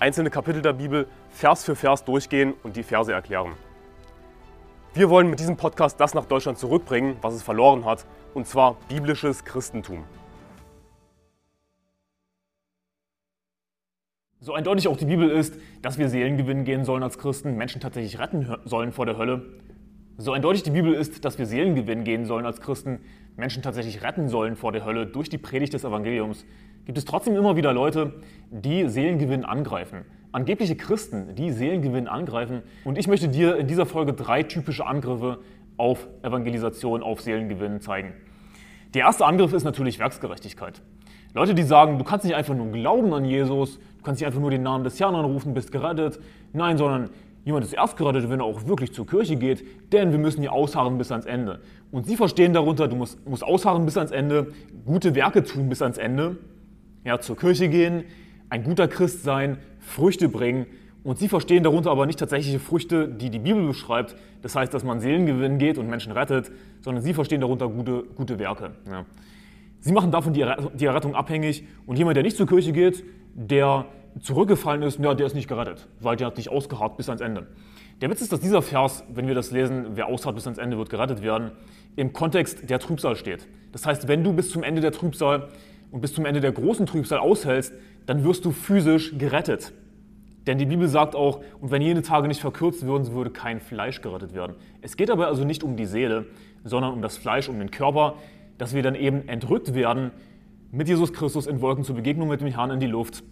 einzelne Kapitel der Bibel Vers für Vers durchgehen und die Verse erklären. Wir wollen mit diesem Podcast das nach Deutschland zurückbringen, was es verloren hat, und zwar biblisches Christentum. So eindeutig auch die Bibel ist, dass wir Seelen gewinnen gehen sollen als Christen, Menschen tatsächlich retten sollen vor der Hölle. So eindeutig die Bibel ist, dass wir Seelen gewinnen gehen sollen als Christen, Menschen tatsächlich retten sollen vor der Hölle durch die Predigt des Evangeliums, gibt es trotzdem immer wieder Leute, die Seelengewinn angreifen. Angebliche Christen, die Seelengewinn angreifen. Und ich möchte dir in dieser Folge drei typische Angriffe auf Evangelisation, auf Seelengewinn zeigen. Der erste Angriff ist natürlich Werksgerechtigkeit. Leute, die sagen, du kannst nicht einfach nur glauben an Jesus, du kannst nicht einfach nur den Namen des Herrn anrufen, bist gerettet. Nein, sondern jemand ist erst gerettet, wenn er auch wirklich zur Kirche geht, denn wir müssen hier ausharren bis ans Ende. Und sie verstehen darunter, du musst, musst ausharren bis ans Ende, gute Werke tun bis ans Ende ja, zur Kirche gehen, ein guter Christ sein, Früchte bringen. Und sie verstehen darunter aber nicht tatsächliche Früchte, die die Bibel beschreibt. Das heißt, dass man Seelengewinn geht und Menschen rettet, sondern sie verstehen darunter gute, gute Werke. Ja. Sie machen davon die, die Errettung abhängig. Und jemand, der nicht zur Kirche geht, der zurückgefallen ist, ja, der ist nicht gerettet, weil der hat nicht ausgeharrt bis ans Ende. Der Witz ist, dass dieser Vers, wenn wir das lesen, wer ausharrt bis ans Ende wird gerettet werden, im Kontext der Trübsal steht. Das heißt, wenn du bis zum Ende der Trübsal und bis zum Ende der großen Trübsal aushältst, dann wirst du physisch gerettet. Denn die Bibel sagt auch, und wenn jene Tage nicht verkürzt würden, würde kein Fleisch gerettet werden. Es geht aber also nicht um die Seele, sondern um das Fleisch, um den Körper, dass wir dann eben entrückt werden mit Jesus Christus in Wolken zur Begegnung mit dem Herrn in die Luft,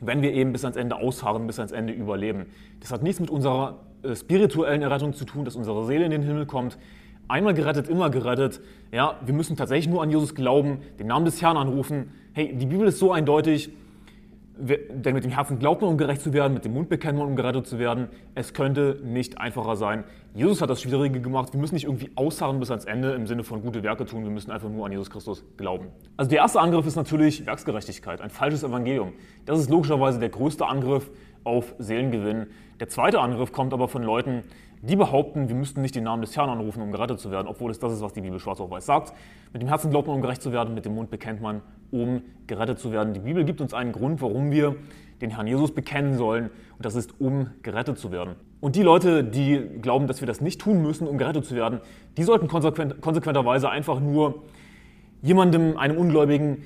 wenn wir eben bis ans Ende ausharren, bis ans Ende überleben. Das hat nichts mit unserer äh, spirituellen Errettung zu tun, dass unsere Seele in den Himmel kommt, Einmal gerettet, immer gerettet. Ja, wir müssen tatsächlich nur an Jesus glauben, den Namen des Herrn anrufen. Hey, die Bibel ist so eindeutig. Denn mit dem Herzen glaubt man, um gerecht zu werden, mit dem Mund bekennt man, um gerettet zu werden. Es könnte nicht einfacher sein. Jesus hat das Schwierige gemacht. Wir müssen nicht irgendwie ausharren bis ans Ende im Sinne von gute Werke tun. Wir müssen einfach nur an Jesus Christus glauben. Also der erste Angriff ist natürlich Werksgerechtigkeit, ein falsches Evangelium. Das ist logischerweise der größte Angriff auf Seelengewinn. Der zweite Angriff kommt aber von Leuten, die behaupten, wir müssten nicht den Namen des Herrn anrufen, um gerettet zu werden, obwohl es das ist, was die Bibel schwarz auf weiß sagt. Mit dem Herzen glaubt man, um gerecht zu werden, mit dem Mund bekennt man, um gerettet zu werden. Die Bibel gibt uns einen Grund, warum wir den Herrn Jesus bekennen sollen, und das ist, um gerettet zu werden. Und die Leute, die glauben, dass wir das nicht tun müssen, um gerettet zu werden, die sollten konsequent, konsequenterweise einfach nur jemandem, einem Ungläubigen,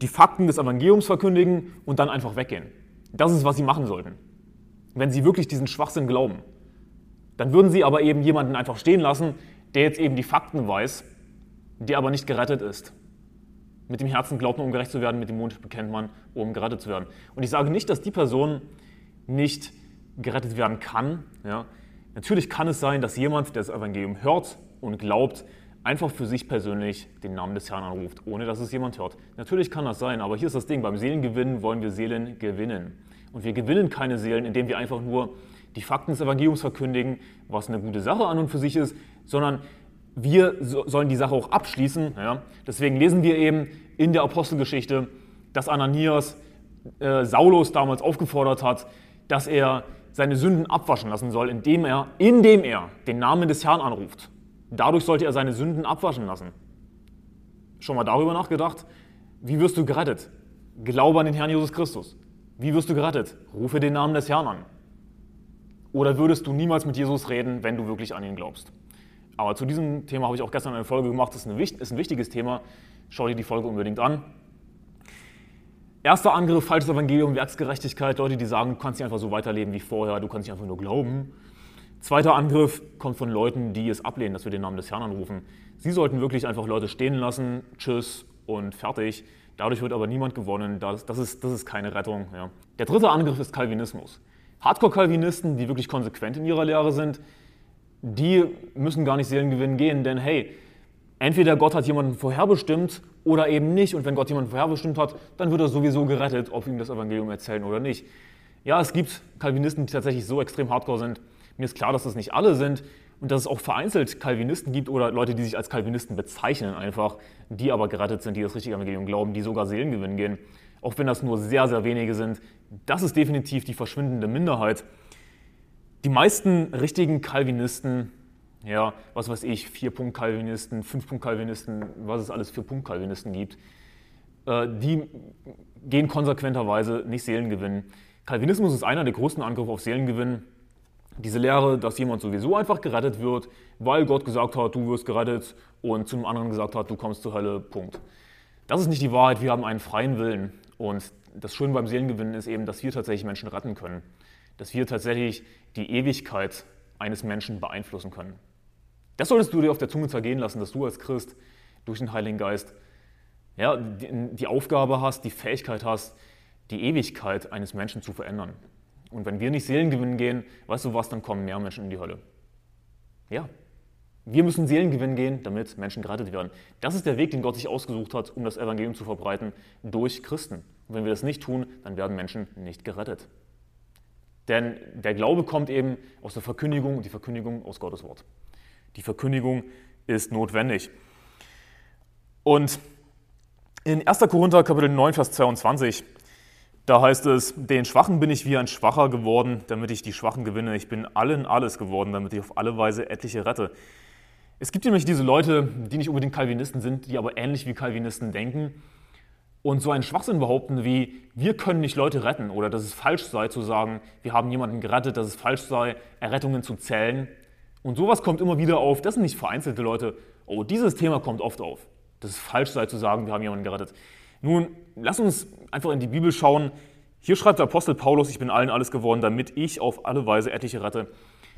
die Fakten des Evangeliums verkündigen und dann einfach weggehen. Das ist, was sie machen sollten, wenn sie wirklich diesen Schwachsinn glauben. Dann würden sie aber eben jemanden einfach stehen lassen, der jetzt eben die Fakten weiß, der aber nicht gerettet ist. Mit dem Herzen glaubt man, um gerecht zu werden, mit dem Mund bekennt man, um gerettet zu werden. Und ich sage nicht, dass die Person nicht gerettet werden kann. Ja. Natürlich kann es sein, dass jemand, der das Evangelium hört und glaubt, einfach für sich persönlich den Namen des Herrn anruft, ohne dass es jemand hört. Natürlich kann das sein, aber hier ist das Ding, beim Seelengewinnen wollen wir Seelen gewinnen. Und wir gewinnen keine Seelen, indem wir einfach nur die Fakten des Evangeliums verkündigen, was eine gute Sache an und für sich ist, sondern wir sollen die Sache auch abschließen. Ja? Deswegen lesen wir eben in der Apostelgeschichte, dass Ananias äh, Saulus damals aufgefordert hat, dass er seine Sünden abwaschen lassen soll, indem er, indem er den Namen des Herrn anruft. Dadurch sollte er seine Sünden abwaschen lassen. Schon mal darüber nachgedacht? Wie wirst du gerettet? Glaube an den Herrn Jesus Christus. Wie wirst du gerettet? Rufe den Namen des Herrn an. Oder würdest du niemals mit Jesus reden, wenn du wirklich an ihn glaubst? Aber zu diesem Thema habe ich auch gestern eine Folge gemacht. Das ist, ein wichtiges Thema. Schau dir die Folge unbedingt an. Erster Angriff, falsches Evangelium, Werksgerechtigkeit. Leute, die sagen, du kannst nicht einfach so weiterleben wie vorher, du kannst nicht einfach nur glauben. Zweiter Angriff kommt von Leuten, die es ablehnen, dass wir den Namen des Herrn anrufen. Sie sollten wirklich einfach Leute stehen lassen, tschüss und fertig. Dadurch wird aber niemand gewonnen. Das, das, ist, das ist keine Rettung. Ja. Der dritte Angriff ist Calvinismus. Hardcore-Calvinisten, die wirklich konsequent in ihrer Lehre sind, die müssen gar nicht Seelengewinn gehen, denn hey, entweder Gott hat jemanden vorherbestimmt oder eben nicht. Und wenn Gott jemanden vorherbestimmt hat, dann wird er sowieso gerettet, ob ihm das Evangelium erzählen oder nicht. Ja, es gibt Calvinisten, die tatsächlich so extrem hardcore sind. Mir ist klar, dass das nicht alle sind und dass es auch vereinzelt Calvinisten gibt oder Leute, die sich als Calvinisten bezeichnen einfach, die aber gerettet sind, die das richtige Evangelium glauben, die sogar Seelengewinn gehen. Auch wenn das nur sehr, sehr wenige sind. Das ist definitiv die verschwindende Minderheit. Die meisten richtigen Calvinisten, ja, was weiß ich, Vier-Punkt-Calvinisten, Fünf-Punkt-Calvinisten, was es alles für Punkt-Calvinisten gibt, äh, die gehen konsequenterweise nicht Seelengewinn. Calvinismus ist einer der größten Angriffe auf Seelengewinn. Diese Lehre, dass jemand sowieso einfach gerettet wird, weil Gott gesagt hat, du wirst gerettet und zu einem anderen gesagt hat, du kommst zur Hölle, Punkt. Das ist nicht die Wahrheit, wir haben einen freien Willen. Und das Schöne beim Seelengewinnen ist eben, dass wir tatsächlich Menschen retten können. Dass wir tatsächlich die Ewigkeit eines Menschen beeinflussen können. Das solltest du dir auf der Zunge zergehen lassen, dass du als Christ durch den Heiligen Geist ja, die, Aufgabe hast, die Fähigkeit hast, die Ewigkeit eines Menschen zu verändern. Und wenn wir nicht Seelengewinn gehen, weißt du was, dann kommen mehr Menschen in die Hölle. Ja, wir müssen Seelengewinn gehen, damit Menschen gerettet werden. Das ist der Weg, den Gott sich ausgesucht hat, um das Evangelium zu verbreiten durch Christen. Und wenn wir das nicht tun, dann werden Menschen nicht gerettet. Denn der Glaube kommt eben aus der Verkündigung und die Verkündigung aus Gottes Wort. Die Verkündigung ist notwendig. Und in 1. Korinther Kapitel 9, Vers 22, da heißt es, den Schwachen bin ich wie ein Schwacher geworden, damit ich die Schwachen gewinne. Ich bin allen alles geworden, damit ich auf alle Weise etliche rette. Es gibt nämlich diese Leute, die nicht unbedingt Calvinisten sind, die aber ähnlich wie Calvinisten denken und so einen Schwachsinn behaupten wie, wir können nicht Leute retten oder dass es falsch sei zu sagen, wir haben jemanden gerettet, dass es falsch sei, Errettungen zu zählen. Und sowas kommt immer wieder auf. Das sind nicht vereinzelte Leute. Oh, dieses Thema kommt oft auf dass es falsch sei zu sagen, wir haben jemanden gerettet. Nun, lass uns einfach in die Bibel schauen. Hier schreibt der Apostel Paulus, ich bin allen alles geworden, damit ich auf alle Weise etliche rette.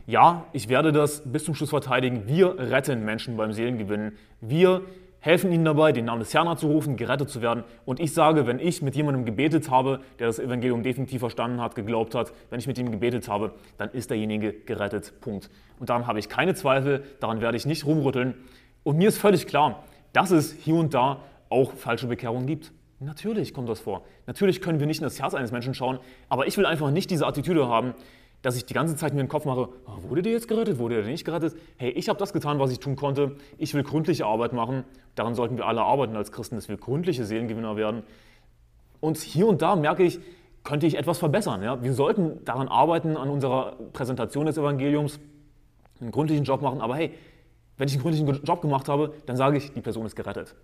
Ja, ich werde das bis zum Schluss verteidigen. Wir retten Menschen beim Seelengewinnen. Wir helfen ihnen dabei, den Namen des Herrn zu rufen, gerettet zu werden. Und ich sage, wenn ich mit jemandem gebetet habe, der das Evangelium definitiv verstanden hat, geglaubt hat, wenn ich mit ihm gebetet habe, dann ist derjenige gerettet. Punkt. Und daran habe ich keine Zweifel, daran werde ich nicht rumrütteln. Und mir ist völlig klar, dass es hier und da auch falsche Bekehrungen gibt. Natürlich kommt das vor. Natürlich können wir nicht in das Herz eines Menschen schauen, aber ich will einfach nicht diese Attitüde haben, dass ich die ganze Zeit mir den Kopf mache, oh, wurde der jetzt gerettet, wurde der nicht gerettet? Hey, ich habe das getan, was ich tun konnte. Ich will gründliche Arbeit machen. Daran sollten wir alle arbeiten als Christen, dass wir gründliche Seelengewinner werden. Und hier und da merke ich, könnte ich etwas verbessern. Ja? Wir sollten daran arbeiten, an unserer Präsentation des Evangeliums, einen gründlichen Job machen. Aber hey, wenn ich einen gründlichen Job gemacht habe, dann sage ich, die Person ist gerettet.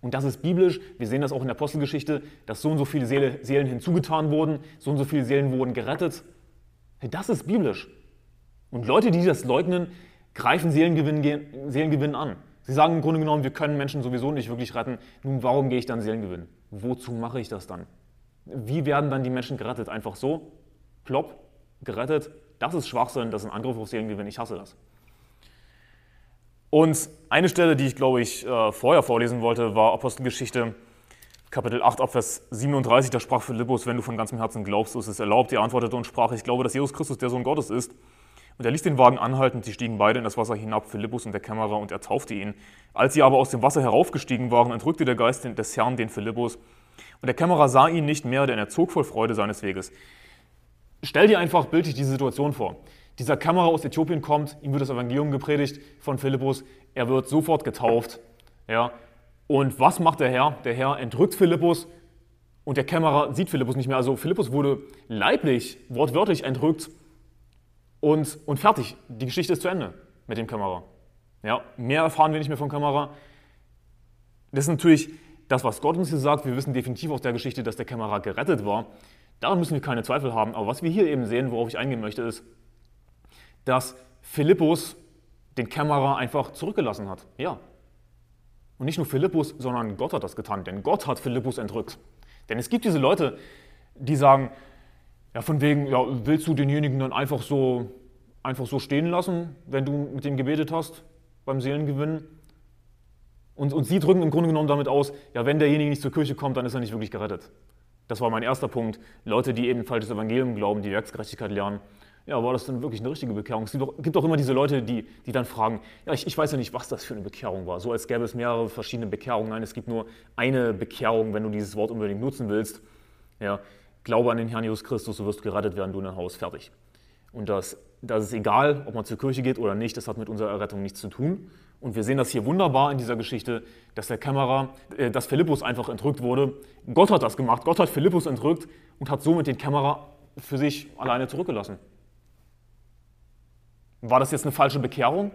Und das ist biblisch. Wir sehen das auch in der Apostelgeschichte, dass so und so viele Seelen hinzugetan wurden, so und so viele Seelen wurden gerettet. Das ist biblisch. Und Leute, die das leugnen, greifen Seelengewinn, Seelengewinn an. Sie sagen im Grunde genommen, wir können Menschen sowieso nicht wirklich retten. Nun, warum gehe ich dann Seelengewinn? Wozu mache ich das dann? Wie werden dann die Menschen gerettet? Einfach so? Plopp, gerettet? Das ist Schwachsinn, das ist ein Angriff auf Seelengewinn. Ich hasse das. Und eine Stelle, die ich, glaube ich, äh, vorher vorlesen wollte, war Apostelgeschichte Kapitel 8, Abvers 37. Da sprach Philippus, wenn du von ganzem Herzen glaubst, so ist es erlaubt. Er antwortete und sprach, ich glaube, dass Jesus Christus der Sohn Gottes ist. Und er ließ den Wagen anhalten, sie stiegen beide in das Wasser hinab, Philippus und der Kämmerer, und er taufte ihn. Als sie aber aus dem Wasser heraufgestiegen waren, entrückte der Geist des Herrn den Philippus. Und der Kämmerer sah ihn nicht mehr, denn er zog voll Freude seines Weges. Stell dir einfach bildlich diese Situation vor. Dieser Kämmerer aus Äthiopien kommt, ihm wird das Evangelium gepredigt von Philippus, er wird sofort getauft. Ja. Und was macht der Herr? Der Herr entrückt Philippus und der Kämmerer sieht Philippus nicht mehr. Also Philippus wurde leiblich, wortwörtlich entrückt und, und fertig. Die Geschichte ist zu Ende mit dem Kämmerer. Ja, mehr erfahren wir nicht mehr vom Kämmerer. Das ist natürlich das, was Gott uns hier sagt. Wir wissen definitiv aus der Geschichte, dass der Kämmerer gerettet war. Daran müssen wir keine Zweifel haben. Aber was wir hier eben sehen, worauf ich eingehen möchte, ist, dass Philippus den Kämmerer einfach zurückgelassen hat. Ja. Und nicht nur Philippus, sondern Gott hat das getan, denn Gott hat Philippus entrückt. Denn es gibt diese Leute, die sagen, ja, von wegen, ja, willst du denjenigen dann einfach so, einfach so stehen lassen, wenn du mit dem gebetet hast beim Seelengewinn? Und, und sie drücken im Grunde genommen damit aus, ja, wenn derjenige nicht zur Kirche kommt, dann ist er nicht wirklich gerettet. Das war mein erster Punkt. Leute, die eben falsches Evangelium glauben, die Werksgerechtigkeit lernen, ja, war das denn wirklich eine richtige Bekehrung? Es gibt auch immer diese Leute, die, die dann fragen, ja, ich, ich weiß ja nicht, was das für eine Bekehrung war. So als gäbe es mehrere verschiedene Bekehrungen. Nein, es gibt nur eine Bekehrung, wenn du dieses Wort unbedingt nutzen willst. Ja, glaube an den Herrn Jesus Christus, du wirst gerettet werden, du in dein Haus, fertig. Und das, das ist egal, ob man zur Kirche geht oder nicht, das hat mit unserer Errettung nichts zu tun. Und wir sehen das hier wunderbar in dieser Geschichte, dass der Kämmerer, äh, dass Philippus einfach entrückt wurde. Gott hat das gemacht. Gott hat Philippus entrückt und hat somit den Kämmerer für sich alleine zurückgelassen. War das jetzt eine falsche Bekehrung,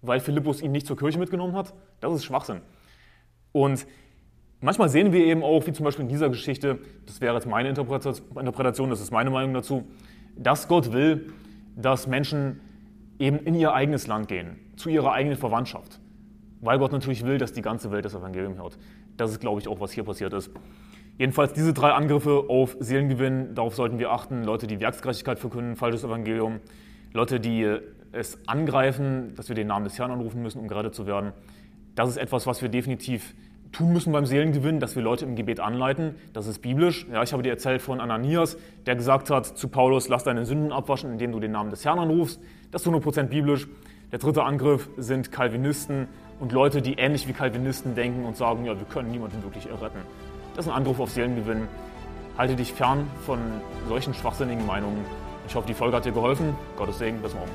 weil Philippus ihn nicht zur Kirche mitgenommen hat? Das ist Schwachsinn. Und manchmal sehen wir eben auch, wie zum Beispiel in dieser Geschichte, das wäre jetzt meine Interpretation, das ist meine Meinung dazu, dass Gott will, dass Menschen eben in ihr eigenes Land gehen, zu ihrer eigenen Verwandtschaft. Weil Gott natürlich will, dass die ganze Welt das Evangelium hört. Das ist, glaube ich, auch, was hier passiert ist. Jedenfalls diese drei Angriffe auf Seelengewinn, darauf sollten wir achten. Leute, die Werksgerechtigkeit verkünden, falsches Evangelium. Leute, die es angreifen, dass wir den Namen des Herrn anrufen müssen, um gerettet zu werden. Das ist etwas, was wir definitiv tun müssen beim Seelengewinn, dass wir Leute im Gebet anleiten. Das ist biblisch. Ja, ich habe dir erzählt von Ananias, der gesagt hat zu Paulus, lass deine Sünden abwaschen, indem du den Namen des Herrn anrufst. Das ist 100% biblisch. Der dritte Angriff sind Calvinisten und Leute, die ähnlich wie Calvinisten denken und sagen, ja, wir können niemanden wirklich erretten. Das ist ein Angriff auf Seelengewinn. Halte dich fern von solchen schwachsinnigen Meinungen. Ich hoffe, die Folge hat dir geholfen. Gottes Segen, bis morgen.